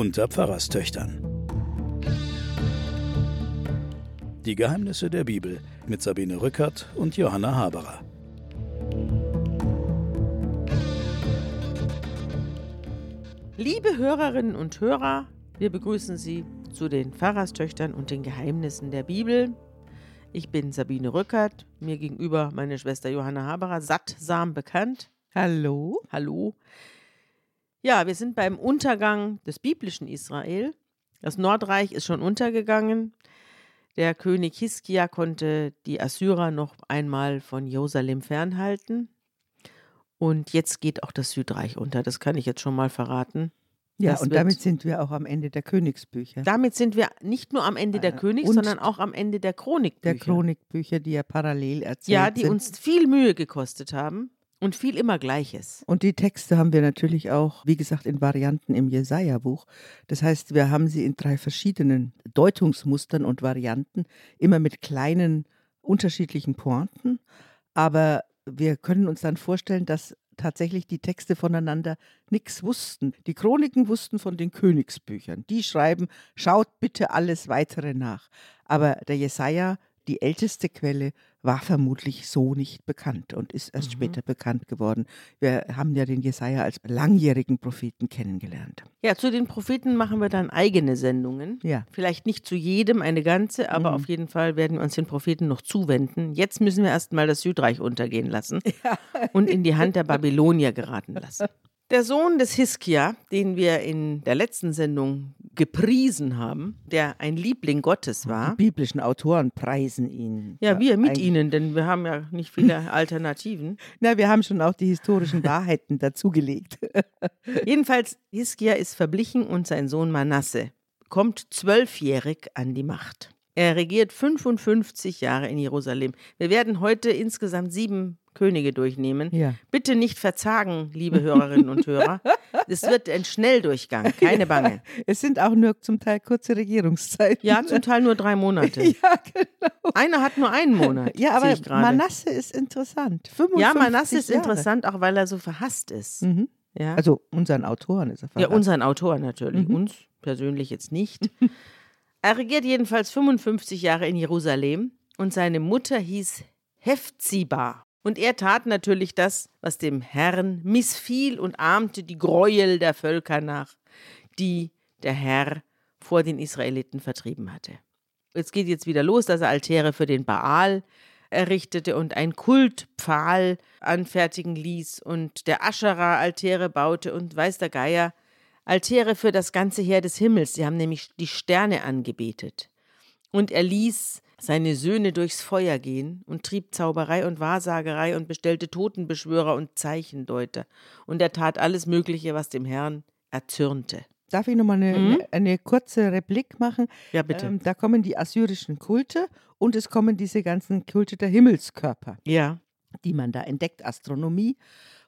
unter Pfarrerstöchtern. Die Geheimnisse der Bibel mit Sabine Rückert und Johanna Haberer. Liebe Hörerinnen und Hörer, wir begrüßen Sie zu den Pfarrerstöchtern und den Geheimnissen der Bibel. Ich bin Sabine Rückert, mir gegenüber meine Schwester Johanna Haberer, sattsam bekannt. Hallo. Hallo. Ja, wir sind beim Untergang des biblischen Israel. Das Nordreich ist schon untergegangen. Der König Hiskia konnte die Assyrer noch einmal von Jerusalem fernhalten. Und jetzt geht auch das Südreich unter. Das kann ich jetzt schon mal verraten. Ja, Das und damit sind wir auch am Ende der Königsbücher. Damit sind wir nicht nur am Ende der Äh, Königs, und sondern auch am Ende der Chronikbücher. der Chronikbücher, die ja parallel erzählt Ja, die sind. uns viel Mühe gekostet haben und viel immer Gleiches. Und die Texte haben wir natürlich auch, wie gesagt, in Varianten im Jesaja-Buch. Das heißt, wir haben sie in drei verschiedenen Deutungsmustern und Varianten, immer mit kleinen unterschiedlichen Pointen. Aber wir können uns dann vorstellen, dass tatsächlich die Texte voneinander nichts wussten. Die Chroniken wussten von den Königsbüchern. Die schreiben, schaut bitte alles weitere nach. Aber der Jesaja, die älteste Quelle, war vermutlich so nicht bekannt und ist erst Mhm. später bekannt geworden. Wir haben ja den Jesaja als langjährigen Propheten kennengelernt. Ja, zu den Propheten machen wir dann eigene Sendungen. Ja. Vielleicht nicht zu jedem eine ganze, aber Mhm. auf jeden Fall werden wir uns den Propheten noch zuwenden. Jetzt müssen wir erstmal das Südreich untergehen lassen und in die Hand der Babylonier geraten lassen. Der Sohn des Hiskia, den wir in der letzten Sendung gepriesen haben, der ein Liebling Gottes war. Die biblischen Autoren preisen ihn. Ja, wir mit ihnen, denn wir haben ja nicht viele Alternativen. Na, wir haben schon auch die historischen Wahrheiten dazugelegt. Jedenfalls, Hiskia ist verblichen und sein Sohn Manasse kommt zwölfjährig an die Macht. Er regiert 55 Jahre in Jerusalem. Wir werden heute insgesamt sieben Könige durchnehmen. Ja. Bitte nicht verzagen, liebe Hörerinnen und Hörer. Es wird ein Schnelldurchgang, keine Bange. Es sind auch nur zum Teil kurze Regierungszeiten. Ja, zum Teil nur drei Monate. Ja, genau. Einer hat nur einen Monat. Ja, aber. Manasse ist interessant. 55 Ja, Manasse ist Jahre. interessant, auch weil er so verhasst ist. Mhm. Ja. Also unseren Autoren ist er Ja, verraten. unseren Autor natürlich. Mhm. Uns persönlich jetzt nicht. er regiert jedenfalls 55 Jahre in Jerusalem und seine Mutter hieß Hephzibah. Und er tat natürlich das, was dem Herrn missfiel und ahmte die Gräuel der Völker nach, die der Herr vor den Israeliten vertrieben hatte. Es geht jetzt wieder los, dass er Altäre für den Baal errichtete und ein Kultpfahl anfertigen ließ und der Aschera Altäre baute und weiß der Geier Altäre für das ganze Heer des Himmels. Sie haben nämlich die Sterne angebetet. Und er ließ seine Söhne durchs Feuer gehen und trieb Zauberei und Wahrsagerei und bestellte Totenbeschwörer und Zeichendeuter. Und er tat alles Mögliche, was dem Herrn erzürnte. Darf ich nochmal eine, Mhm. eine kurze Replik machen? Ja, bitte. Ähm, da kommen die assyrischen Kulte und es kommen diese ganzen Kulte der Himmelskörper, ja. die man da entdeckt. Astronomie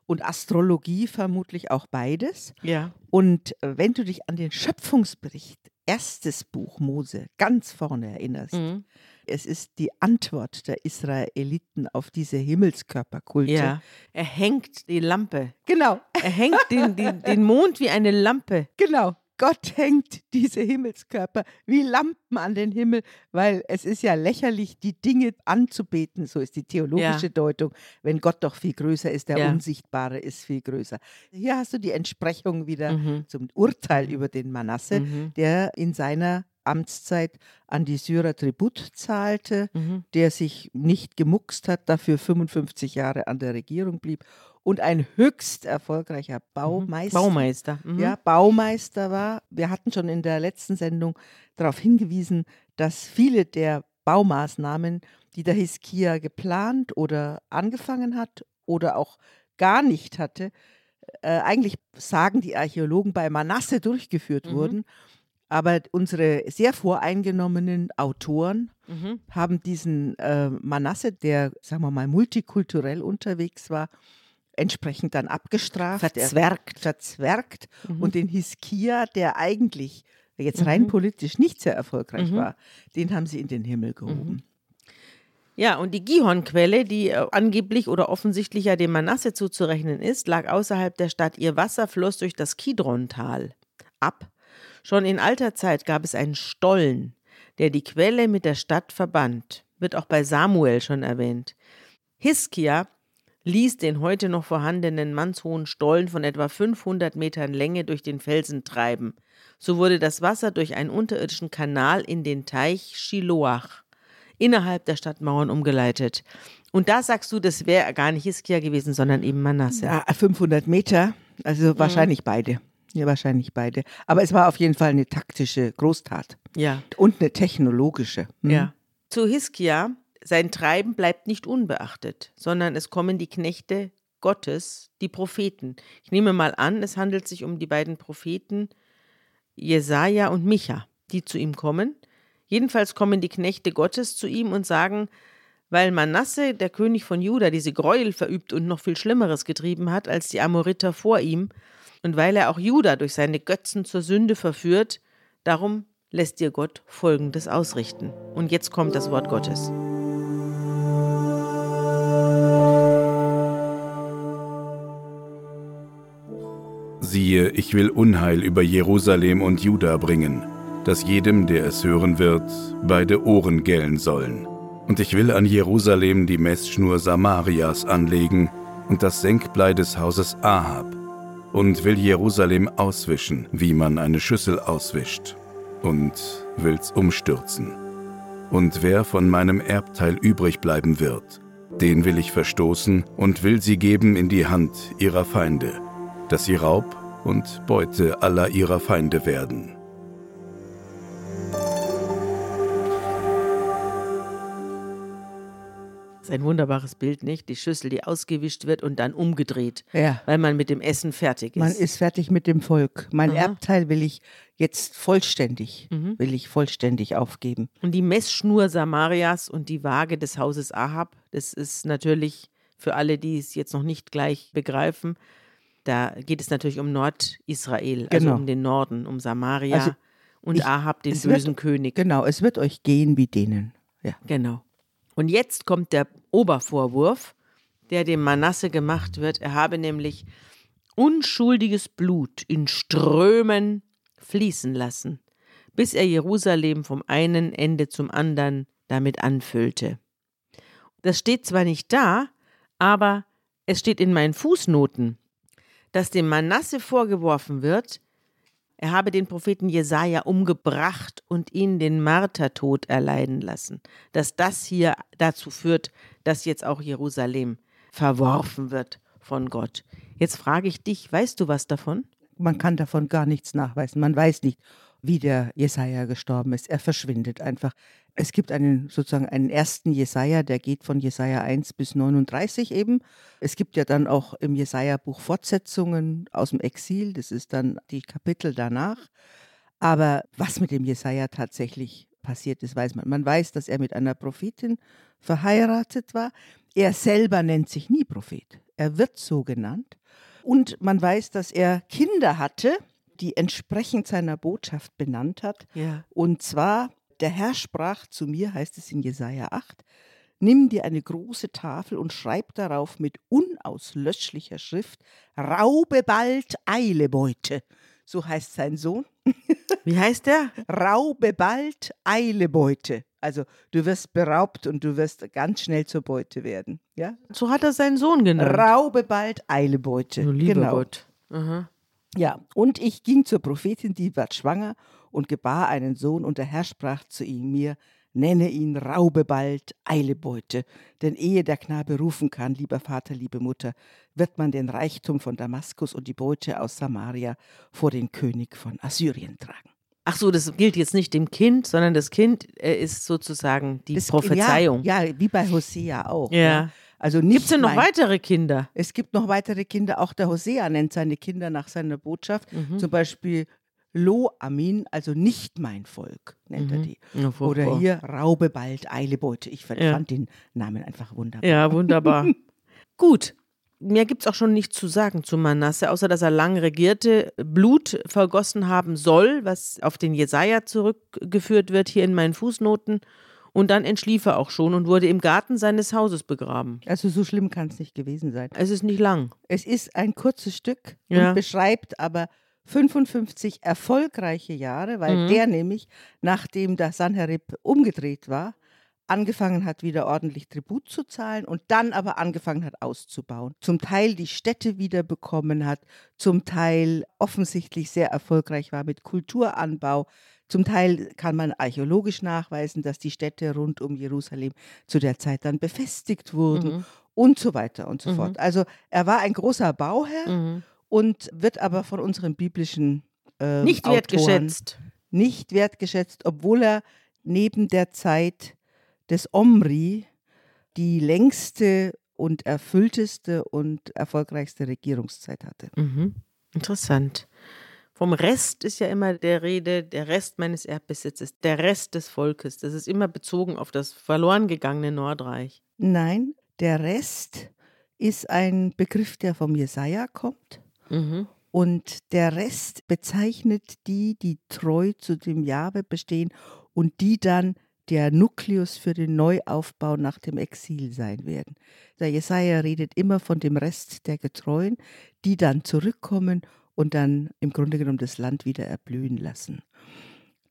und Astrologie vermutlich auch beides. Ja. Und äh, wenn du dich an den Schöpfungsbericht, erstes Buch Mose, ganz vorne erinnerst, Mhm. Es ist die Antwort der Israeliten auf diese Himmelskörperkulte. Ja. Er hängt die Lampe. Genau, Er hängt den, den, den Mond wie eine Lampe. genau. Gott hängt diese Himmelskörper wie Lampen an den Himmel, weil es ist ja lächerlich, die Dinge anzubeten, so ist die theologische Ja. Deutung, wenn Gott doch viel größer ist, der Ja. Unsichtbare ist viel größer. Hier hast du die Entsprechung wieder Mhm. zum Urteil über den Manasse, Mhm. der in seiner Amtszeit an die Syrer Tribut zahlte, Mhm. der sich nicht gemuckst hat, dafür 55 Jahre an der Regierung blieb und ein höchst erfolgreicher Baumeister, Baumeister. Mhm. ja, Baumeister war. Wir hatten schon in der letzten Sendung darauf hingewiesen, dass viele der Baumaßnahmen, die der Hiskia geplant oder angefangen hat oder auch gar nicht hatte, äh, eigentlich sagen die Archäologen bei Manasse durchgeführt Mhm. wurden. Aber unsere sehr voreingenommenen Autoren Mhm. haben diesen äh, Manasse, der, sagen wir mal, multikulturell unterwegs war, entsprechend dann abgestraft. Er- Verzwergt. verzwergt Mhm. und den Hiskia, der eigentlich jetzt rein Mhm. politisch nicht sehr erfolgreich Mhm. war, den haben sie in den Himmel gehoben. Ja, und die Gihon-Quelle, die äh, angeblich oder offensichtlich ja dem Manasse zuzurechnen ist, lag außerhalb der Stadt. Ihr Wasser floss durch das Kidron-Tal ab, Schon in alter Zeit gab es einen Stollen, der die Quelle mit der Stadt verband. Wird auch bei Samuel schon erwähnt. Hiskia ließ den heute noch vorhandenen mannshohen Stollen von etwa 500 Metern Länge durch den Felsen treiben. So wurde das Wasser durch einen unterirdischen Kanal in den Teich Shiloach innerhalb der Stadtmauern umgeleitet. Und da sagst du, das wäre gar nicht Hiskia gewesen, sondern eben Manasse. Ja, 500 Meter, also wahrscheinlich mhm. beide. Ja, wahrscheinlich beide. Aber es war auf jeden Fall eine taktische Großtat. Ja. Und eine technologische. Mhm. Ja. Zu Hiskia sein Treiben bleibt nicht unbeachtet, sondern es kommen die Knechte Gottes, die Propheten. Ich nehme mal an, es handelt sich um die beiden Propheten Jesaja und Micha, die zu ihm kommen. Jedenfalls kommen die Knechte Gottes zu ihm und sagen, weil Manasse, der König von Juda, diese Gräuel verübt und noch viel Schlimmeres getrieben hat als die Amoriter vor ihm, und weil er auch Juda durch seine Götzen zur Sünde verführt, darum lässt dir Gott Folgendes ausrichten. Und jetzt kommt das Wort Gottes. Siehe, ich will Unheil über Jerusalem und Juda bringen, dass jedem, der es hören wird, beide Ohren gellen sollen. Und ich will an Jerusalem die Messschnur Samarias anlegen und das Senkblei des Hauses Ahab, und will Jerusalem auswischen, wie man eine Schüssel auswischt, und will's umstürzen. Und wer von meinem Erbteil übrig bleiben wird, den will ich verstoßen und will sie geben in die Hand ihrer Feinde, dass sie Raub und Beute aller ihrer Feinde werden. Das ist ein wunderbares Bild, nicht? Die Schüssel, die ausgewischt wird und dann umgedreht, ja. weil man mit dem Essen fertig ist. Man ist fertig mit dem Volk. Mein Aha. Erbteil will ich jetzt vollständig, mhm. will ich vollständig aufgeben. Und die Messschnur Samarias und die Waage des Hauses Ahab, das ist natürlich für alle, die es jetzt noch nicht gleich begreifen, da geht es natürlich um Nordisrael, also genau. um den Norden, um Samaria also und ich, Ahab, den bösen wird, König. Genau, es wird euch gehen wie denen. Ja. Genau. Und jetzt kommt der Obervorwurf, der dem Manasse gemacht wird. Er habe nämlich unschuldiges Blut in Strömen fließen lassen, bis er Jerusalem vom einen Ende zum anderen damit anfüllte. Das steht zwar nicht da, aber es steht in meinen Fußnoten dass dem Manasse vorgeworfen wird, er habe den Propheten Jesaja umgebracht und ihn den Martertod erleiden lassen. Dass das hier dazu führt, dass jetzt auch Jerusalem verworfen wird von Gott. Jetzt frage ich dich, weißt du was davon? Man kann davon gar nichts nachweisen. Man weiß nicht, wie der Jesaja gestorben ist. Er verschwindet einfach. Es gibt einen sozusagen einen ersten Jesaja, der geht von Jesaja 1 bis 39 eben. Es gibt ja dann auch im Jesaja-Buch Fortsetzungen aus dem Exil, das ist dann die Kapitel danach. Aber was mit dem Jesaja tatsächlich passiert ist, weiß man. Man weiß, dass er mit einer Prophetin verheiratet war. Er selber nennt sich nie Prophet. Er wird so genannt. Und man weiß, dass er Kinder hatte, die entsprechend seiner Botschaft benannt hat. Ja. Und zwar der Herr sprach zu mir, heißt es in Jesaja 8, Nimm dir eine große Tafel und schreib darauf mit unauslöschlicher Schrift: Raube bald, eile Beute. So heißt sein Sohn. Wie heißt der? Raube bald, eile Beute. Also du wirst beraubt und du wirst ganz schnell zur Beute werden. Ja? So hat er seinen Sohn genannt. Raube bald, eile Beute. Oh, lieber genau. Gott. Aha. Ja, und ich ging zur Prophetin, die war schwanger und gebar einen Sohn, und der Herr sprach zu ihm mir, nenne ihn Raube bald, eile Beute, denn ehe der Knabe rufen kann, lieber Vater, liebe Mutter, wird man den Reichtum von Damaskus und die Beute aus Samaria vor den König von Assyrien tragen. Ach so, das gilt jetzt nicht dem Kind, sondern das Kind äh, ist sozusagen die das, Prophezeiung. Ja, ja, wie bei Hosea auch. Ja. ja. Also Gibt es denn noch weitere Kinder? Es gibt noch weitere Kinder. Auch der Hosea nennt seine Kinder nach seiner Botschaft. Mhm. Zum Beispiel Lo Amin, also nicht mein Volk, nennt mhm. er die. Ja, Oder hier Raube bald, Eile Beute. Ich fand ja. den Namen einfach wunderbar. Ja, wunderbar. Gut. Mehr gibt es auch schon nicht zu sagen zu Manasse, außer dass er lang regierte, Blut vergossen haben soll, was auf den Jesaja zurückgeführt wird, hier in meinen Fußnoten. Und dann entschlief er auch schon und wurde im Garten seines Hauses begraben. Also so schlimm kann es nicht gewesen sein. Es ist nicht lang. Es ist ein kurzes Stück ja. und beschreibt aber 55 erfolgreiche Jahre, weil Mhm. der nämlich, nachdem der Sanherib umgedreht war, angefangen hat, wieder ordentlich Tribut zu zahlen und dann aber angefangen hat, auszubauen. Zum Teil die Städte wieder bekommen hat, zum Teil offensichtlich sehr erfolgreich war mit Kulturanbau. Zum Teil kann man archäologisch nachweisen, dass die Städte rund um Jerusalem zu der Zeit dann befestigt wurden Mhm. und so weiter und so Mhm. fort. Also er war ein großer Bauherr Mhm. Und wird aber von unseren biblischen ähm, Nicht Autoren wertgeschätzt. nicht wertgeschätzt, obwohl er neben der Zeit des Omri die längste und erfüllteste und erfolgreichste Regierungszeit hatte. Mhm. Interessant. Vom Rest ist ja immer der Rede, der Rest meines Erdbesitzes, der Rest des Volkes. Das ist immer bezogen auf das verloren gegangene Nordreich. Nein, der Rest ist ein Begriff, der vom Jesaja kommt. Mhm. Und der Rest bezeichnet die, die treu zu dem Jahwe bestehen und die dann der Nukleus für den Neuaufbau nach dem Exil sein werden. Der Jesaja redet immer von dem Rest der Getreuen, die dann zurückkommen und dann im Grunde genommen das Land wieder erblühen lassen.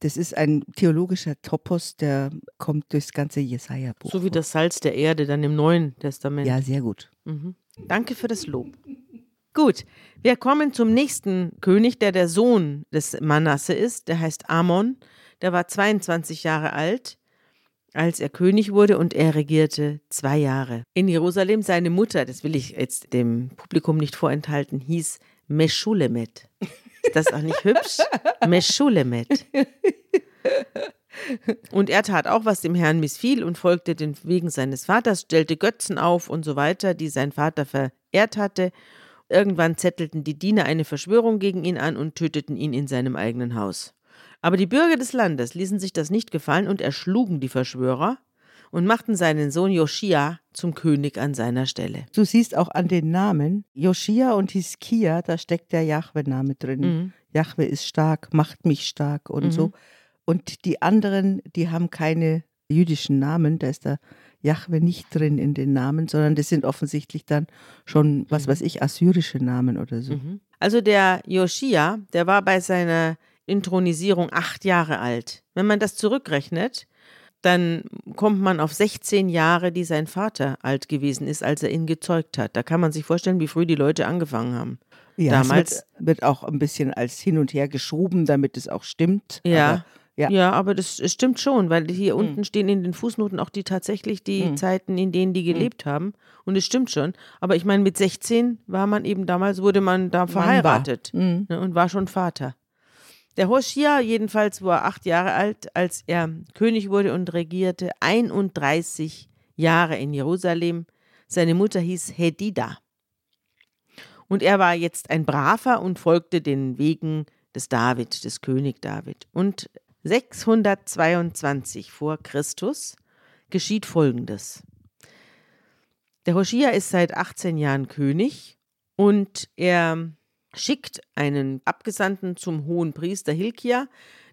Das ist ein theologischer Topos, der kommt durchs ganze Jesaja-Buch. So wie das Salz der Erde dann im Neuen Testament. Ja, sehr gut. Mhm. Danke für das Lob. Gut, wir kommen zum nächsten König, der der Sohn des Manasse ist. Der heißt Amon. Der war 22 Jahre alt, als er König wurde und er regierte zwei Jahre. In Jerusalem seine Mutter, das will ich jetzt dem Publikum nicht vorenthalten, hieß Meschulemet. Ist das auch nicht hübsch? Meschulemet. Und er tat auch, was dem Herrn missfiel und folgte den Wegen seines Vaters, stellte Götzen auf und so weiter, die sein Vater verehrt hatte. Irgendwann zettelten die Diener eine Verschwörung gegen ihn an und töteten ihn in seinem eigenen Haus. Aber die Bürger des Landes ließen sich das nicht gefallen und erschlugen die Verschwörer und machten seinen Sohn Joschia zum König an seiner Stelle. Du siehst auch an den Namen, Joschia und Hiskia, da steckt der Jahwe-Name drin. Mhm. Jahwe ist stark, macht mich stark und Mhm. so. Und die anderen, die haben keine jüdischen Namen, da ist der Jahwe nicht drin in den Namen, sondern das sind offensichtlich dann schon, was weiß ich, assyrische Namen oder so. Mhm. Also der Joschia, der war bei seiner Inthronisierung acht Jahre alt. Wenn man das zurückrechnet, dann kommt man auf 16 Jahre, die sein Vater alt gewesen ist, als er ihn gezeugt hat. Da kann man sich vorstellen, wie früh die Leute angefangen haben. Ja, Damals- wird, wird auch ein bisschen als hin und her geschoben, damit es auch stimmt. Ja. Ja. Ja, aber das stimmt schon, weil hier unten stehen in den Fußnoten auch die tatsächlich die Mhm. Zeiten, in denen die gelebt haben. Und es stimmt schon. Aber ich meine, mit 16 war man eben damals, wurde man da verheiratet Mhm. ne, und war schon Vater. Der Hoshia jedenfalls war acht Jahre alt, als er König wurde und regierte 31 Jahre in Jerusalem. Seine Mutter hieß Hedida. Und er war jetzt ein Braver und folgte den Wegen des David, des König David. Und 622 vor Christus geschieht Folgendes. Der Hoshia ist seit 18 Jahren König und er schickt einen Abgesandten zum hohen Priester Hilkia,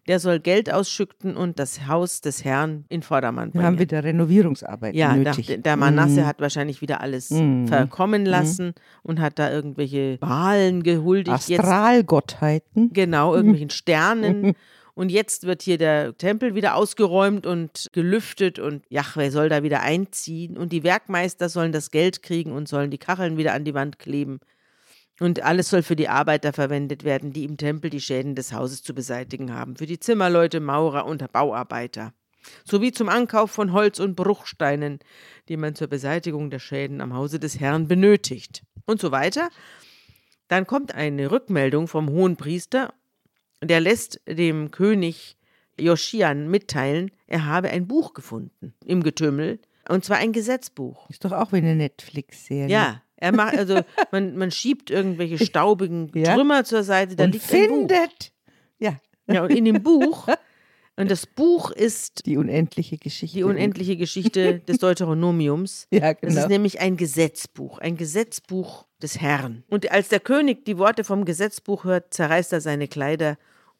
der soll Geld ausschütten und das Haus des Herrn in Vordermann Wir bringen. haben wieder Renovierungsarbeit Ja, der, nötig. der Manasse Mhm. hat wahrscheinlich wieder alles Mhm. verkommen lassen und hat da irgendwelche Wahlen gehuldigt. Astralgottheiten. genau, irgendwelchen Sternen. Und jetzt wird hier der Tempel wieder ausgeräumt und gelüftet und Jahwe soll da wieder einziehen und die Werkmeister sollen das Geld kriegen und sollen die Kacheln wieder an die Wand kleben. Und alles soll für die Arbeiter verwendet werden, die im Tempel die Schäden des Hauses zu beseitigen haben. Für die Zimmerleute, Maurer und Bauarbeiter. Sowie zum Ankauf von Holz und Bruchsteinen, die man zur Beseitigung der Schäden am Hause des Herrn benötigt. Und so weiter. Dann kommt eine Rückmeldung vom hohen Priester, der lässt dem König Joschian mitteilen, er habe ein Buch gefunden im Getümmel, und zwar ein Gesetzbuch. Ist doch auch wie eine Netflix-Serie. Ja, er macht, also man, man schiebt irgendwelche staubigen Ja. Trümmer zur Seite, da Und liegt ein Buch. findet ja, Ja, und in dem Buch, und das Buch ist die unendliche Geschichte. die unendliche Geschichte des Deuteronomiums. Ja, Das genau. ist nämlich ein Gesetzbuch, ein Gesetzbuch des Herrn. Und als der König die Worte vom Gesetzbuch hört, zerreißt er seine Kleider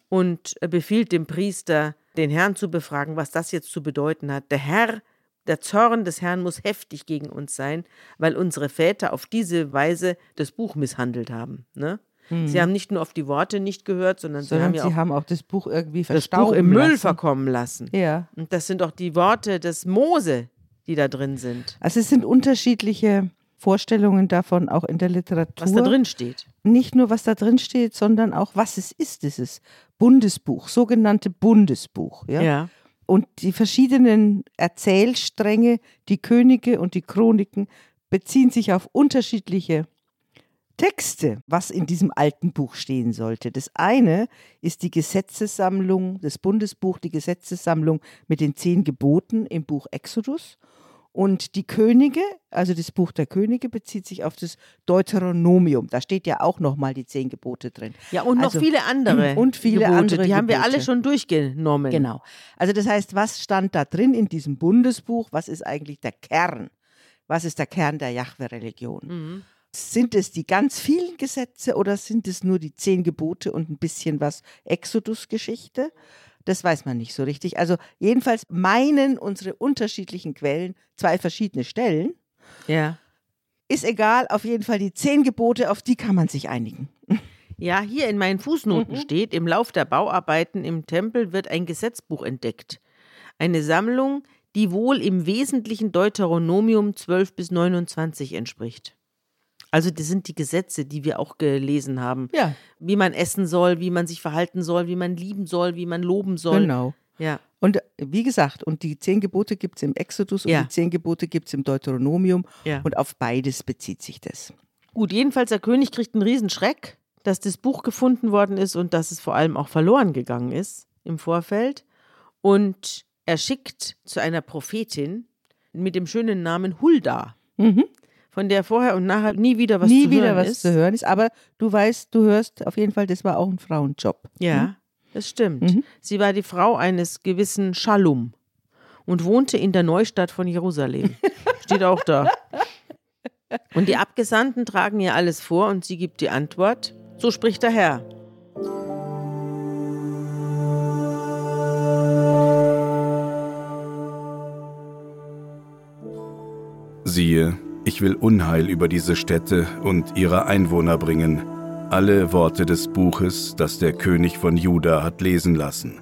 und befiehlt dem Priester, den Herrn zu befragen, was das jetzt zu bedeuten hat. Der Herr, der Zorn des Herrn muss heftig gegen uns sein, weil unsere Väter auf diese Weise das Buch misshandelt haben. Ne? Sie haben nicht nur auf die Worte nicht gehört, sondern, sie Sondern haben ja sie auch haben auch das Buch irgendwie das verstauben Buch im Müll lassen. verkommen lassen. Ja. Und das sind auch die Worte des Mose, die da drin sind. Also es sind unterschiedliche Vorstellungen davon, auch in der Literatur. Was da drin steht. Nicht nur, was da drin steht, sondern auch, was es ist, dieses Bundesbuch, sogenannte Bundesbuch. Ja? Ja. Und die verschiedenen Erzählstränge, die Könige und die Chroniken, beziehen sich auf unterschiedliche Texte, was in diesem alten Buch stehen sollte. Das eine ist die Gesetzessammlung, das Bundesbuch, die Gesetzessammlung mit den zehn Geboten im Buch Exodus. Und die Könige, also das Buch der Könige, bezieht sich auf das Deuteronomium. Da steht ja auch nochmal die zehn Gebote drin. Ja, und noch Also- viele andere. und viele Gebote, andere Die haben wir alle schon durchgenommen. Genau. Also das heißt, was stand da drin in diesem Bundesbuch? Was ist eigentlich der Kern? Was ist der Kern der Jahwe-Religion? Mhm. Sind es die ganz vielen Gesetze oder sind es nur die zehn Gebote und ein bisschen was Exodus-Geschichte? Das weiß man nicht so richtig. Also jedenfalls meinen unsere unterschiedlichen Quellen zwei verschiedene Stellen. Ja. Ist egal, auf jeden Fall die zehn Gebote, auf die kann man sich einigen. Ja, hier in meinen Fußnoten Mhm. steht, im Lauf der Bauarbeiten im Tempel wird ein Gesetzbuch entdeckt. Eine Sammlung, die wohl im Wesentlichen Deuteronomium 12 bis 29 entspricht. Also das sind die Gesetze, die wir auch gelesen haben. Ja, Wie man essen soll, wie man sich verhalten soll, wie man lieben soll, wie man loben soll. genau. Ja. Und wie gesagt, und die zehn Gebote gibt es im Exodus und Ja. die zehn Gebote gibt es im Deuteronomium. Ja. Und auf beides bezieht sich das. Gut, jedenfalls der König kriegt einen Riesenschreck, dass das Buch gefunden worden ist und dass es vor allem auch verloren gegangen ist im Vorfeld. Und er schickt zu einer Prophetin mit dem schönen Namen Hulda, von der vorher und nachher nie wieder was. Nie zu wieder hören was ist. zu hören ist. Aber du weißt, du hörst auf jeden Fall, das war auch ein Frauenjob. Ja, das stimmt. Mhm. Sie war die Frau eines gewissen Schalum und wohnte in der Neustadt von Jerusalem. Steht auch da. Und die Abgesandten tragen ihr alles vor und sie gibt die Antwort: So spricht der Herr. Siehe, ich will Unheil über diese Städte und ihre Einwohner bringen, alle Worte des Buches, das der König von Juda hat lesen lassen.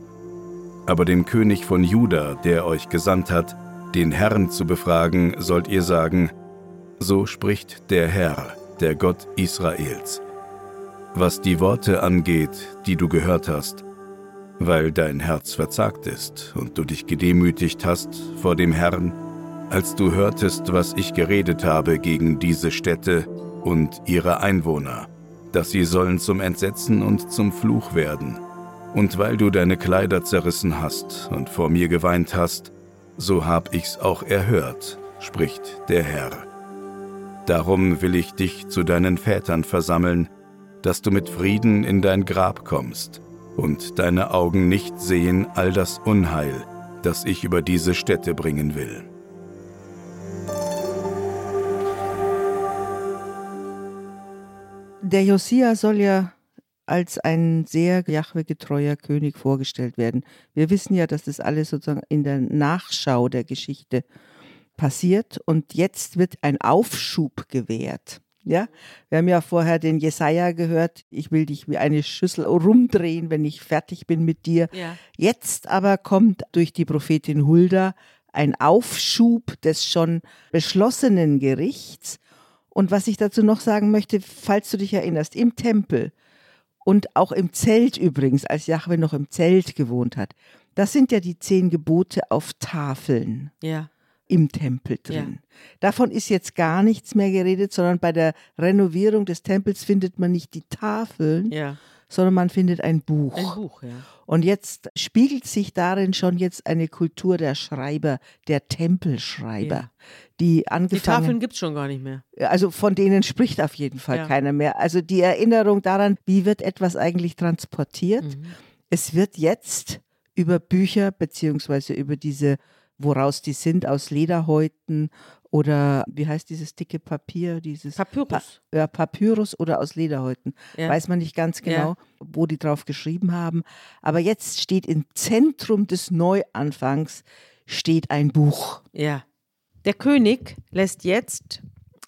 Aber dem König von Juda, der euch gesandt hat, den Herrn zu befragen, sollt ihr sagen, so spricht der Herr, der Gott Israels. Was die Worte angeht, die du gehört hast, weil dein Herz verzagt ist und du dich gedemütigt hast vor dem Herrn, als du hörtest, was ich geredet habe gegen diese Städte und ihre Einwohner, dass sie sollen zum Entsetzen und zum Fluch werden. Und weil du deine Kleider zerrissen hast und vor mir geweint hast, so hab ich's auch erhört, spricht der Herr. Darum will ich dich zu deinen Vätern versammeln, dass du mit Frieden in dein Grab kommst und deine Augen nicht sehen all das Unheil, das ich über diese Städte bringen will. Der Josia soll ja als ein sehr Jahwe-getreuer König vorgestellt werden. Wir wissen ja, dass das alles sozusagen in der Nachschau der Geschichte passiert und jetzt wird ein Aufschub gewährt. Ja, wir haben ja vorher den Jesaja gehört. Ich will dich wie eine Schüssel rumdrehen, wenn ich fertig bin mit dir. Ja. Jetzt aber kommt durch die Prophetin Hulda ein Aufschub des schon beschlossenen Gerichts. Und was ich dazu noch sagen möchte, falls du dich erinnerst, im Tempel und auch im Zelt übrigens, als Jahwe noch im Zelt gewohnt hat, das sind ja die zehn Gebote auf Tafeln Ja. im Tempel drin. Davon ist jetzt gar nichts mehr geredet, sondern bei der Renovierung des Tempels findet man nicht die Tafeln, Ja. Sondern man findet ein Buch. Ein Buch, ja. Und jetzt spiegelt sich darin schon jetzt eine Kultur der Schreiber, der Tempelschreiber, Ja. die Die angefangen Tafeln gibt es schon gar nicht mehr. also von denen spricht auf jeden Fall Ja. keiner mehr. Also die Erinnerung daran, wie wird etwas eigentlich transportiert. Mhm. Es wird jetzt über Bücher beziehungsweise über diese, woraus die sind, aus Lederhäuten oder wie heißt dieses dicke Papier, dieses Papyrus. Pa ja, Papyrus oder aus Lederhäuten. Ja. Weiß man nicht ganz genau, Ja. wo die drauf geschrieben haben. Aber jetzt steht im Zentrum des Neuanfangs steht ein Buch. Ja. Der König lässt jetzt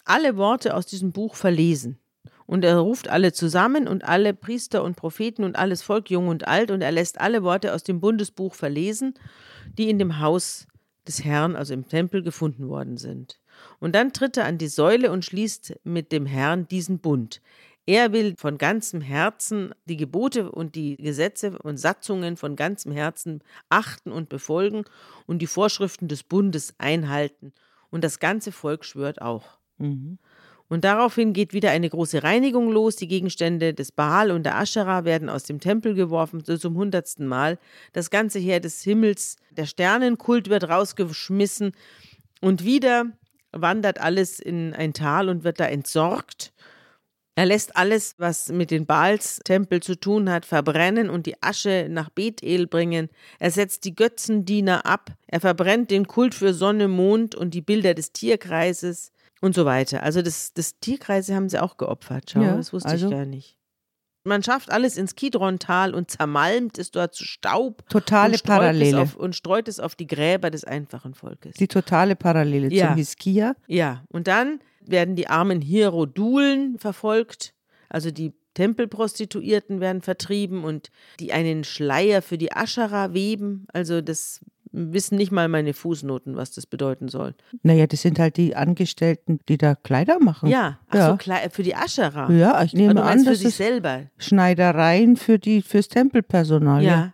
alle Worte aus diesem Buch verlesen. Und er ruft alle zusammen und alle Priester und Propheten und alles Volk, jung und alt, und er lässt alle Worte aus dem Bundesbuch verlesen, die in dem Haus des Herrn, also im Tempel, gefunden worden sind. Und dann tritt er an die Säule und schließt mit dem Herrn diesen Bund. Er will von ganzem Herzen die Gebote und die Gesetze und Satzungen von ganzem Herzen achten und befolgen und die Vorschriften des Bundes einhalten. Und das ganze Volk schwört auch. Mhm. Und daraufhin geht wieder eine große Reinigung los. Die Gegenstände des Baal und der Aschera werden aus dem Tempel geworfen, so zum hundertsten Mal. Das ganze Heer des Himmels, der Sternenkult wird rausgeschmissen. Und wieder wandert alles in ein Tal und wird da entsorgt. Er lässt alles, was mit den Baals-Tempel zu tun hat, verbrennen und die Asche nach Bethel bringen. Er setzt die Götzendiener ab. Er verbrennt den Kult für Sonne, Mond und die Bilder des Tierkreises und so weiter. Also das, das Tierkreise haben sie auch geopfert. Schau, Ja, das wusste also- ich gar nicht. Man schafft alles ins Kidron-Tal und zermalmt es dort zu Staub Totale und streut, es Parallele. auf, und streut es auf die Gräber des einfachen Volkes. Die totale Parallele Ja. zum Hiskia. Ja, und dann werden die armen Hierodulen verfolgt, also die Tempelprostituierten werden vertrieben und die einen Schleier für die Aschera weben. Also das wissen nicht mal meine Fußnoten, was das bedeuten soll. Naja, das sind halt die Angestellten, die da Kleider machen. Ja, ach Ja. so, für die Aschera. Ja, ich Ah, nehme an, für das sich selber. Schneidereien für die, fürs Tempelpersonal. Ja. Ja.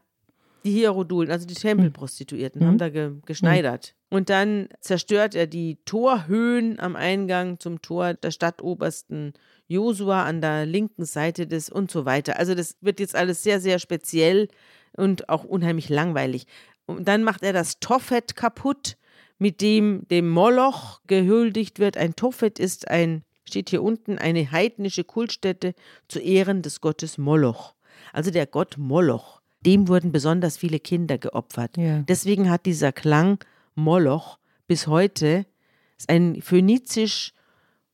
Die Hierodulen, also die Tempelprostituierten, Mhm. haben da ge geschneidert. Und dann zerstört er die Torhöhen am Eingang zum Tor der Stadtobersten Josua an der linken Seite des und so weiter. Also das wird jetzt alles sehr, sehr speziell und auch unheimlich langweilig. Und dann macht er das Tophet kaputt, mit dem dem Moloch gehuldigt wird. Ein Tophet ist ein, steht hier unten, eine heidnische Kultstätte zu Ehren des Gottes Moloch. Also der Gott Moloch. Dem wurden besonders viele Kinder geopfert. Ja. Deswegen hat dieser Klang Moloch bis heute ist ein phönizisch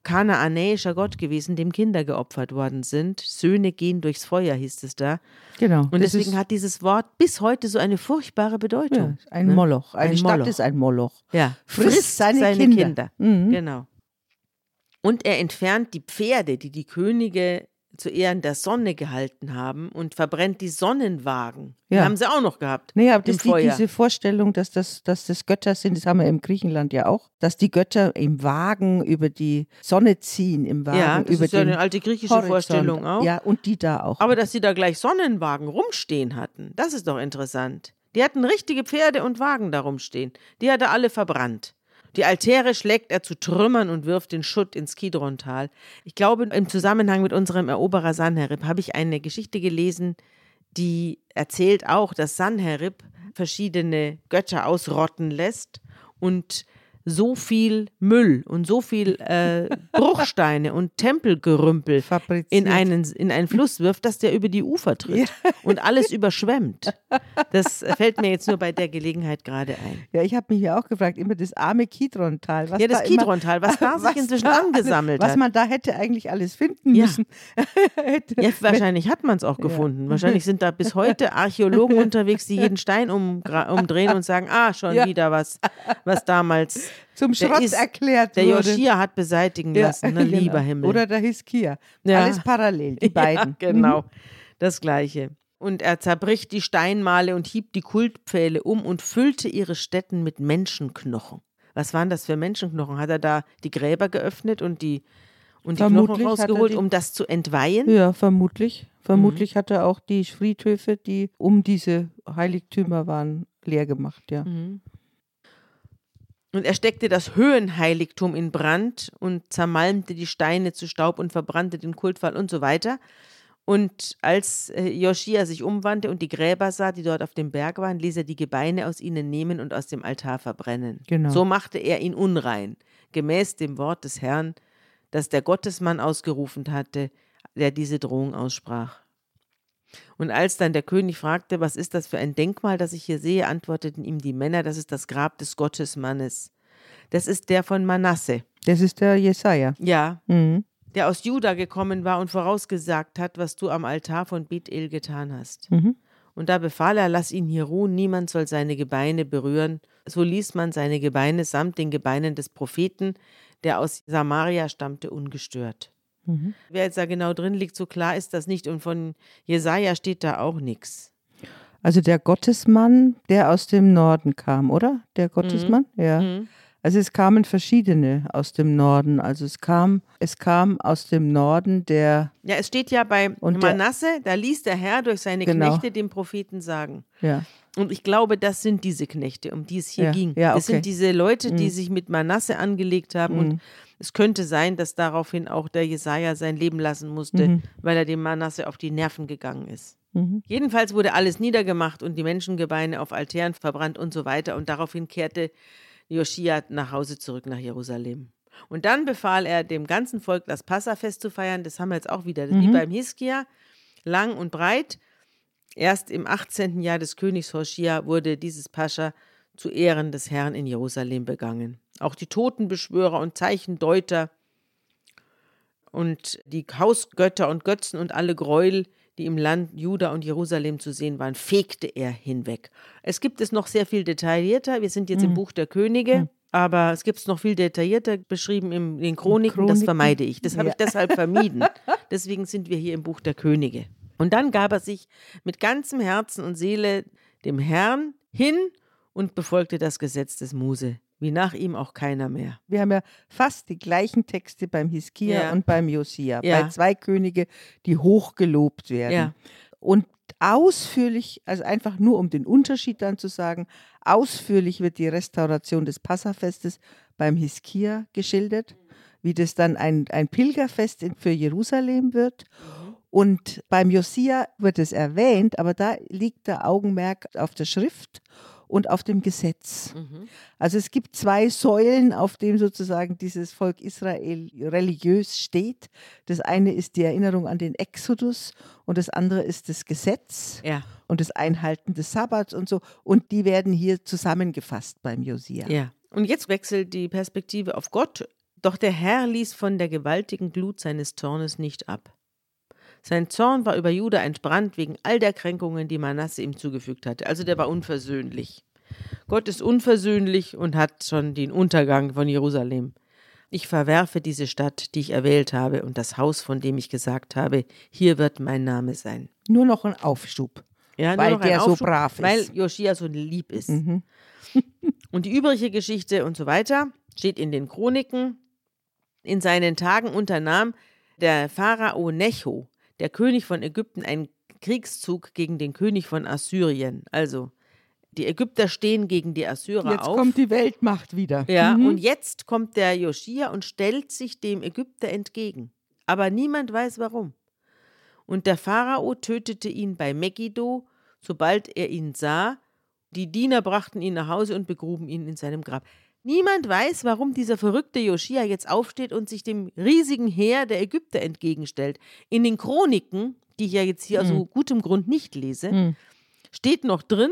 kanaanäischer Gott gewesen, dem Kinder geopfert worden sind. Söhne gehen durchs Feuer, hieß es da. Genau. Und deswegen hat dieses Wort bis heute so eine furchtbare ja, Bedeutung. ein ne? Moloch. Eine Ein Stadt Moloch. ist ein Moloch. Ja, Frisst seine Kinder. Mhm. Genau. Und er entfernt die Pferde, die die Könige zu Ehren der Sonne gehalten haben und verbrennt die Sonnenwagen. Die Ja. haben sie auch noch gehabt. Naja, aber das die, diese Vorstellung, dass das, dass das Götter sind, das haben wir im Griechenland ja auch, dass die Götter im Wagen über die Sonne ziehen, im Wagen ja, das über ist ja eine alte griechische Horizont. Vorstellung auch. Ja, und die da auch. Aber dass sie da gleich Sonnenwagen rumstehen hatten, das ist doch interessant. Die hatten richtige Pferde und Wagen da rumstehen. Die hat er alle verbrannt. Die Altäre schlägt er zu Trümmern und wirft den Schutt ins Kidrontal. Ich glaube, im Zusammenhang mit unserem Eroberer Sanherib habe ich eine Geschichte gelesen, die erzählt auch, dass Sanherib verschiedene Götter ausrotten lässt und so viel Müll und so viel äh, Bruchsteine und Tempelgerümpel in einen, in einen Fluss wirft, dass der über die Ufer tritt und alles überschwemmt. Das fällt mir jetzt nur bei der Gelegenheit gerade ein. Ja, ich habe mich ja auch gefragt, immer das arme Kidrontal. Ja, das da Kidrontal, was da sich inzwischen da angesammelt alles, Was hat. man da hätte eigentlich alles finden Ja. müssen. Ja, wahrscheinlich hat man es auch gefunden. Wahrscheinlich sind da bis heute Archäologen unterwegs, die jeden Stein umgra- umdrehen und sagen, ah, schon Ja. wieder was, was damals Zum der Schrott ist- erklärt der wurde. Joschia hat beseitigen Ja, lassen, ne, genau. lieber Himmel. Oder der Hiskia. Ja. Alles parallel, die beiden. Ja, genau, das Gleiche. Und er zerbricht die Steinmale und hieb die Kultpfähle um und füllte ihre Stätten mit Menschenknochen. Was waren das für Menschenknochen? Hat er da die Gräber geöffnet und die, und die Vermutlich Knochen rausgeholt, die- um das zu entweihen? Mhm. Ja, vermutlich. Mhm. Vermutlich hat er auch die Friedhöfe, die um diese Heiligtümer waren, leer gemacht, ja. Mhm. Und er steckte das Höhenheiligtum in Brand und zermalmte die Steine zu Staub und verbrannte den Kultfall und so weiter. Und als äh, Joschia sich umwandte und die Gräber sah, die dort auf dem Berg waren, ließ er die Gebeine aus ihnen nehmen und aus dem Altar verbrennen. Genau. So machte er ihn unrein, gemäß dem Wort des Herrn, das der Gottesmann ausgerufen hatte, der diese Drohung aussprach. Und als dann der König fragte, was ist das für ein Denkmal, das ich hier sehe, antworteten ihm die Männer, das ist das Grab des Gottesmannes. Das ist der von Manasse. Das ist der Jesaja. Ja, Mhm. der aus Juda gekommen war und vorausgesagt hat, was du am Altar von Bethel getan hast. Mhm. Und da befahl er, lass ihn hier ruhen, niemand soll seine Gebeine berühren. So ließ man seine Gebeine samt den Gebeinen des Propheten, der aus Samaria stammte, ungestört. Mhm. Wer jetzt da genau drin liegt, so klar ist das nicht. Und von Jesaja steht da auch nichts. Also der Gottesmann, der aus dem Norden kam, oder? Der Gottesmann? Ja. Mhm. Also es kamen verschiedene aus dem Norden. Also es kam, es kam aus dem Norden der, Ja, es steht ja bei Und Manasse, da ließ der Herr durch seine Genau. Knechte dem Propheten sagen. ja, Und ich glaube, das sind diese Knechte, um die es hier Ja, ging. ja, Es okay. sind diese Leute, die Mhm. sich mit Manasse angelegt haben. Und es könnte sein, dass daraufhin auch der Jesaja sein Leben lassen musste, Mhm. weil er dem Manasse auf die Nerven gegangen ist. Mhm. Jedenfalls wurde alles niedergemacht und die Menschengebeine auf Altären verbrannt und so weiter. Und daraufhin kehrte Joschia nach Hause zurück nach Jerusalem. Und dann befahl er dem ganzen Volk, das Passafest zu feiern. Das haben wir jetzt auch wieder, wie Mhm. beim Hiskia, lang und breit. Erst im 18. Jahr des Königs Hoshia wurde dieses Pascha zu Ehren des Herrn in Jerusalem begangen. Auch die Totenbeschwörer und Zeichendeuter und die Hausgötter und Götzen und alle Gräuel, die im Land Juda und Jerusalem zu sehen waren, fegte er hinweg. Es gibt es noch sehr viel detaillierter. Wir sind jetzt im Buch der Könige, aber es gibt es noch viel detaillierter beschrieben in den Chroniken. Das Chroniken? vermeide ich. Das habe Ja. ich deshalb vermieden. Deswegen sind wir hier im Buch der Könige. Und dann gab er sich mit ganzem Herzen und Seele dem Herrn hin und befolgte das Gesetz des Mose, wie nach ihm auch keiner mehr. Wir haben ja fast die gleichen Texte beim Hiskia Ja. und beim Josia. Ja. Bei zwei Könige, die hochgelobt werden. Ja. Und ausführlich, also einfach nur um den Unterschied dann zu sagen, ausführlich wird die Restauration des Passafestes beim Hiskia geschildert, wie das dann ein, ein Pilgerfest für Jerusalem wird. Und beim Josia wird es erwähnt, aber da liegt der Augenmerk auf der Schrift und auf dem Gesetz. Also es gibt zwei Säulen, auf denen sozusagen dieses Volk Israel religiös steht. Das eine ist die Erinnerung an den Exodus und das andere ist das Gesetz Ja, und das Einhalten des Sabbats und so. Und die werden hier zusammengefasst beim Josia. ja. Und jetzt wechselt die Perspektive auf Gott. Doch der Herr ließ von der gewaltigen Glut seines Zornes nicht ab. Sein Zorn war über Juda entbrannt wegen all der Kränkungen, die Manasse ihm zugefügt hatte. Also der war unversöhnlich. Gott ist unversöhnlich und hat schon den Untergang von Jerusalem. Ich verwerfe diese Stadt, die ich erwählt habe, und das Haus, von dem ich gesagt habe, hier wird mein Name sein. Nur noch ein Aufschub. Ja, Weil der so Aufschub, brav ist. Weil Joschia so lieb ist. Mhm. Und die übrige Geschichte und so weiter steht in den Chroniken. In seinen Tagen unternahm der Pharao Necho, der König von Ägypten, einen Kriegszug gegen den König von Assyrien. Also, die Ägypter stehen gegen die Assyrer Jetzt auf. kommt die Weltmacht wieder. Ja, Mhm. und jetzt kommt der Joschia und stellt sich dem Ägypter entgegen. Aber niemand weiß warum. Und der Pharao tötete ihn bei Megiddo, sobald er ihn sah. Die Diener brachten ihn nach Hause und begruben ihn in seinem Grab. Niemand weiß, warum dieser verrückte Joschia jetzt aufsteht und sich dem riesigen Heer der Ägypter entgegenstellt. In den Chroniken, die ich ja jetzt hier aus so gutem Grund nicht lese, Mhm. steht noch drin,